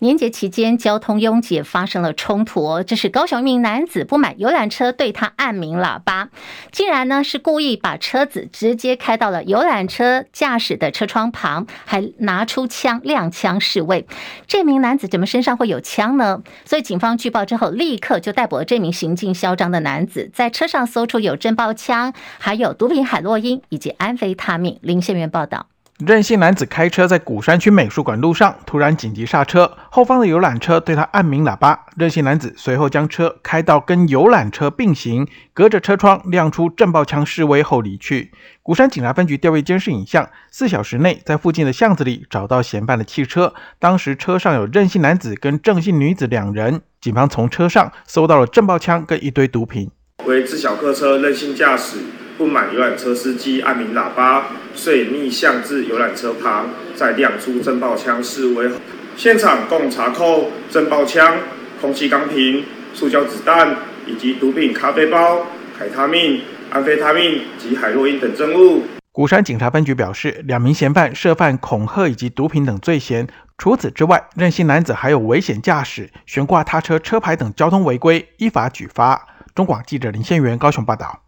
年节期间，交通拥挤，发生了冲突。这是高雄一名男子不满游览车对他按鸣喇叭，竟然呢是故意把车子直接开到了游览车驾驶的车窗旁，还拿出枪亮枪示威。这名男子怎么身上会有枪呢？所以警方据报之后，立刻就逮捕了这名行径嚣张的男子，在车上搜出有震爆枪，还有毒品海洛因以及安非他命。林宪元报道。任姓男子开车在鼓山区美术馆路上，突然紧急刹车，后方的游览车对他按鸣喇叭。任姓男子随后将车开到跟游览车并行，隔着车窗亮出震爆枪示威后离去。鼓山警察分局调阅监视影像，四小时内在附近的巷子里找到嫌犯的汽车，当时车上有任姓男子跟郑姓女子两人。警方从车上搜到了震爆枪跟一堆毒品。为自小客车任性驾驶。不满游览车司机按鸣喇叭，遂逆向至游览车旁，再亮出震爆枪示威。现场共查扣震爆枪、空气钢瓶、塑胶子弹以及毒品咖啡包、凯他命、安非他命及海洛因等证物。鼓山警察分局表示，两名嫌犯涉犯恐吓以及毒品等罪嫌。除此之外，任性男子还有危险驾驶、悬挂他车车牌等交通违规，依法举发。中广记者林宪元高雄报道。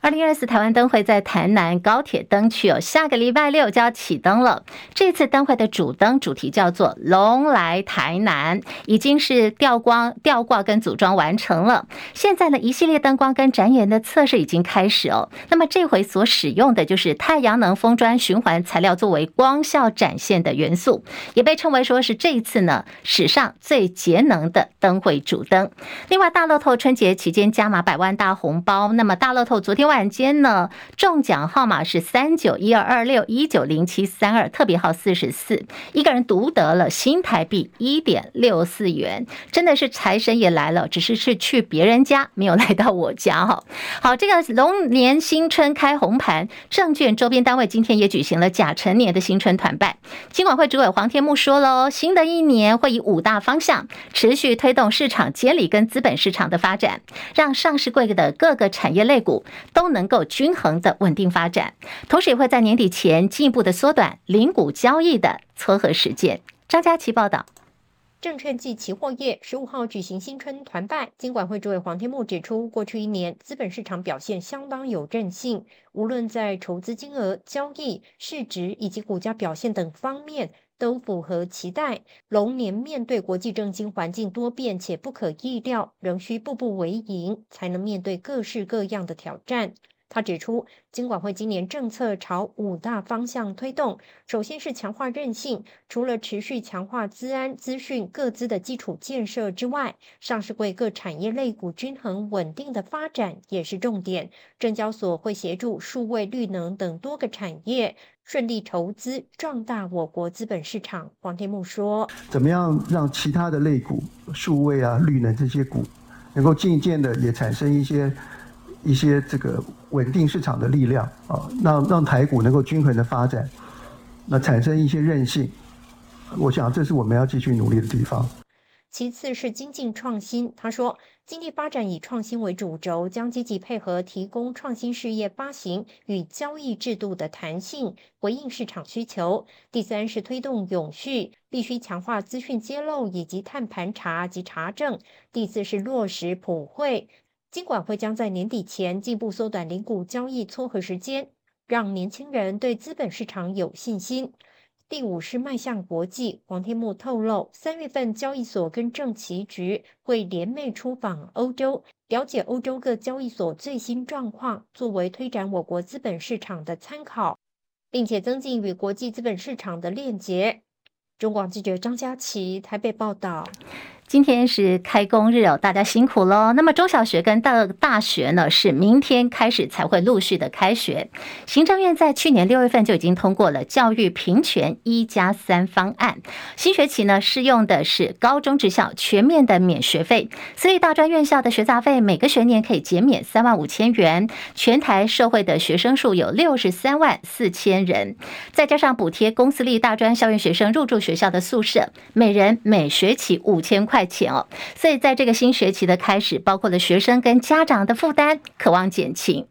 二零二四台湾灯会在台南高铁灯区哦，下个礼拜六就要启灯了。这次灯会的主灯主题叫做“龙来台南”，已经是吊光、吊挂跟组装完成了。现在呢，一系列灯光跟展演的测试已经开始哦。那么这回所使用的就是太阳能风砖循环材料作为光效展现的元素，也被称为说是这一次呢史上最节能的灯会主灯。另外，大乐透春节期间加码百万大红包，那么大乐透昨天。晚间呢，中奖号码是三九一二二六一九零七三二，特别号四十四，一个人独得了新台币一点六四元，真的是财神也来了，只是是去别人家，没有来到我家哈。好，这个龙年新春开红盘，证券周边单位今天也举行了甲辰年的新春团拜。金管会主委黄天木说喽，新的一年会以五大方向持续推动市场监理跟资本市场的发展，让上市柜的各个产业类股。都能够均衡的稳定发展，同时也会在年底前进一步的缩短零股交易的撮合时间。张佳琪报道。证券及期货业十五号举行新春团拜，金管会主委黄天牧指出，过去一年资本市场表现相当有韧性，无论在筹资金额、交易市值以及股价表现等方面。都符合期待。龙年面对国际政经环境多变且不可预料，仍需步步为营，才能面对各式各样的挑战。他指出，金管会今年政策朝五大方向推动。首先是强化韧性，除了持续强化资安、资讯、各资的基础建设之外，上市柜各产业类股均衡稳定的发展也是重点。证交所会协助数位、绿能等多个产业顺利筹资，壮大我国资本市场。黄天木说：“怎么样让其他的类股、数位啊、绿能这些股，能够渐渐的也产生一些？”一些这个稳定市场的力量啊，让让台股能够均衡的发展，那产生一些韧性，我想这是我们要继续努力的地方。其次是精进创新，他说，经济发展以创新为主轴，将积极配合提供创新事业发行与交易制度的弹性，回应市场需求。第三是推动永续，必须强化资讯揭露以及碳盘查及查证。第四是落实普惠。金管会将在年底前进一步缩短零股交易撮合时间，让年轻人对资本市场有信心。第五是迈向国际。黄天木透露，三月份交易所跟证期局会联袂出访欧洲，了解欧洲各交易所最新状况，作为推展我国资本市场的参考，并且增进与国际资本市场的链接。中广记者张佳琪台北报道。今天是开工日哦，大家辛苦喽。那么中小学跟大大学呢，是明天开始才会陆续的开学。行政院在去年六月份就已经通过了教育平权一加三方案，新学期呢适用的是高中职校全面的免学费，私立大专院校的学杂费每个学年可以减免三万五千元。全台社会的学生数有六十三万四千人，再加上补贴公私立大专校院学生入住学校的宿舍，每人每学期五千块。块钱哦，所以在这个新学期的开始，包括了学生跟家长的负担，渴望减轻。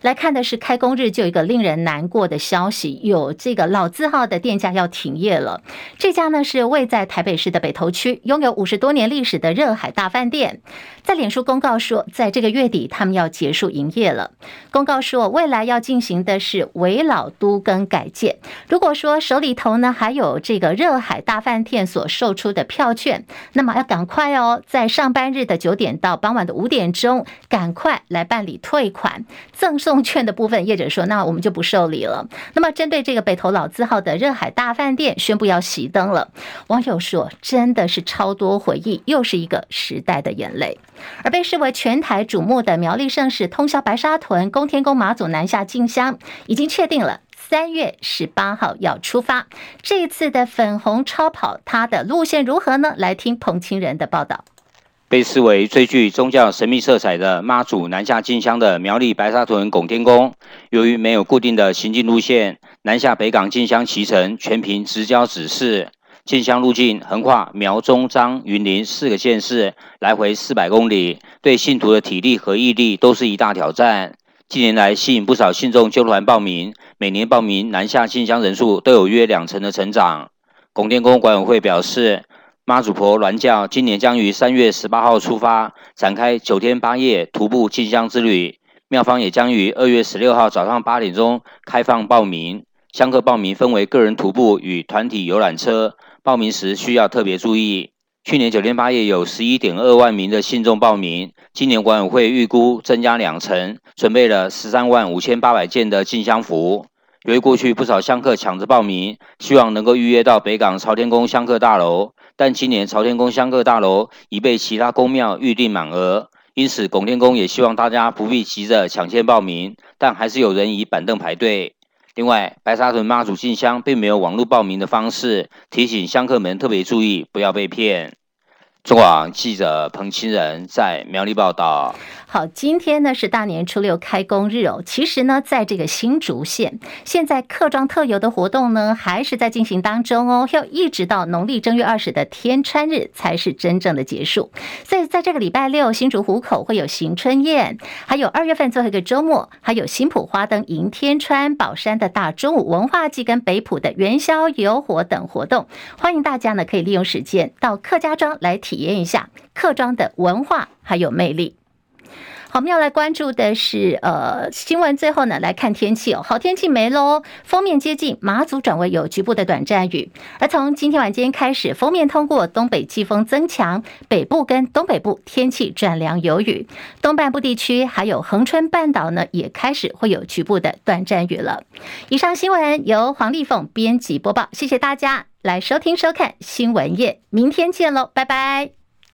来看的是开工日就有一个令人难过的消息，有这个老字号的店家要停业了。这家呢是位在台北市的北投区，拥有五十多年历史的热海大饭店，在脸书公告说，在这个月底他们要结束营业了。公告说，未来要进行的是围老都更改建。如果说手里头呢还有这个热海大饭店所售出的票券，那么要赶快哦，在上班日的九点到傍晚的五点钟，赶快来办理退款赠。送券的部分，业者说，那我们就不受理了。那么，针对这个北投老字号的热海大饭店，宣布要熄灯了。网友说，真的是超多回忆，又是一个时代的眼泪。而被视为全台瞩目的苗栗盛事通宵白沙屯宫天宫马祖南下进香，已经确定了三月十八号要出发。这一次的粉红超跑，它的路线如何呢？来听彭清仁的报道。被视为最具宗教神秘色彩的妈祖南下进香的苗栗白沙屯拱天宫，由于没有固定的行进路线，南下北港进香期程全凭直交指示。进香路径横跨苗中彰云林四个县市，来回四百公里，对信徒的体力和毅力都是一大挑战。近年来吸引不少信众揪团报名，每年报名南下进香人数都有约两成的成长。拱天宫管委会表示。妈祖婆銮轿今年将于三月十八号出发，展开九天八夜徒步进香之旅。庙方也将于二月十六号早上八点钟开放报名。香客报名分为个人徒步与团体游览车，报名时需要特别注意。去年九天八夜有十一点二万名的信众报名，今年管委会预估增加两成，准备了十三万五千八百件的进香服。由于过去不少香客抢着报名，希望能够预约到北港朝天宫香客大楼。但今年朝天宫香客大楼已被其他宫庙预定满额，因此拱天宫也希望大家不必急着抢先报名，但还是有人以板凳排队。另外，白沙屯妈祖信箱并没有网络报名的方式，提醒香客们特别注意，不要被骗。中广记者彭清仁在苗栗报道。好，今天呢是大年初六开工日哦。其实呢，在这个新竹县，现在客庄特游的活动呢还是在进行当中哦，要一直到农历正月二十的天穿日才是真正的结束。所以在这个礼拜六，新竹湖口会有行春宴，还有二月份最后一个周末，还有新埔花灯迎天穿、宝山的大中午文化祭跟北埔的元宵游火等活动。欢迎大家呢可以利用时间到客家庄来体验一下客庄的文化还有魅力。好，我们要来关注的是呃新闻。最后呢，来看天气哦。好天气没喽，封面接近马祖转为有局部的短暂雨。而从今天晚间开始，封面通过东北季风增强，北部跟东北部天气转凉有雨。东半部地区还有恒春半岛呢，也开始会有局部的短暂雨了。以上新闻由黄丽凤编辑播报，谢谢大家来收听收看新闻夜，明天见喽，拜拜。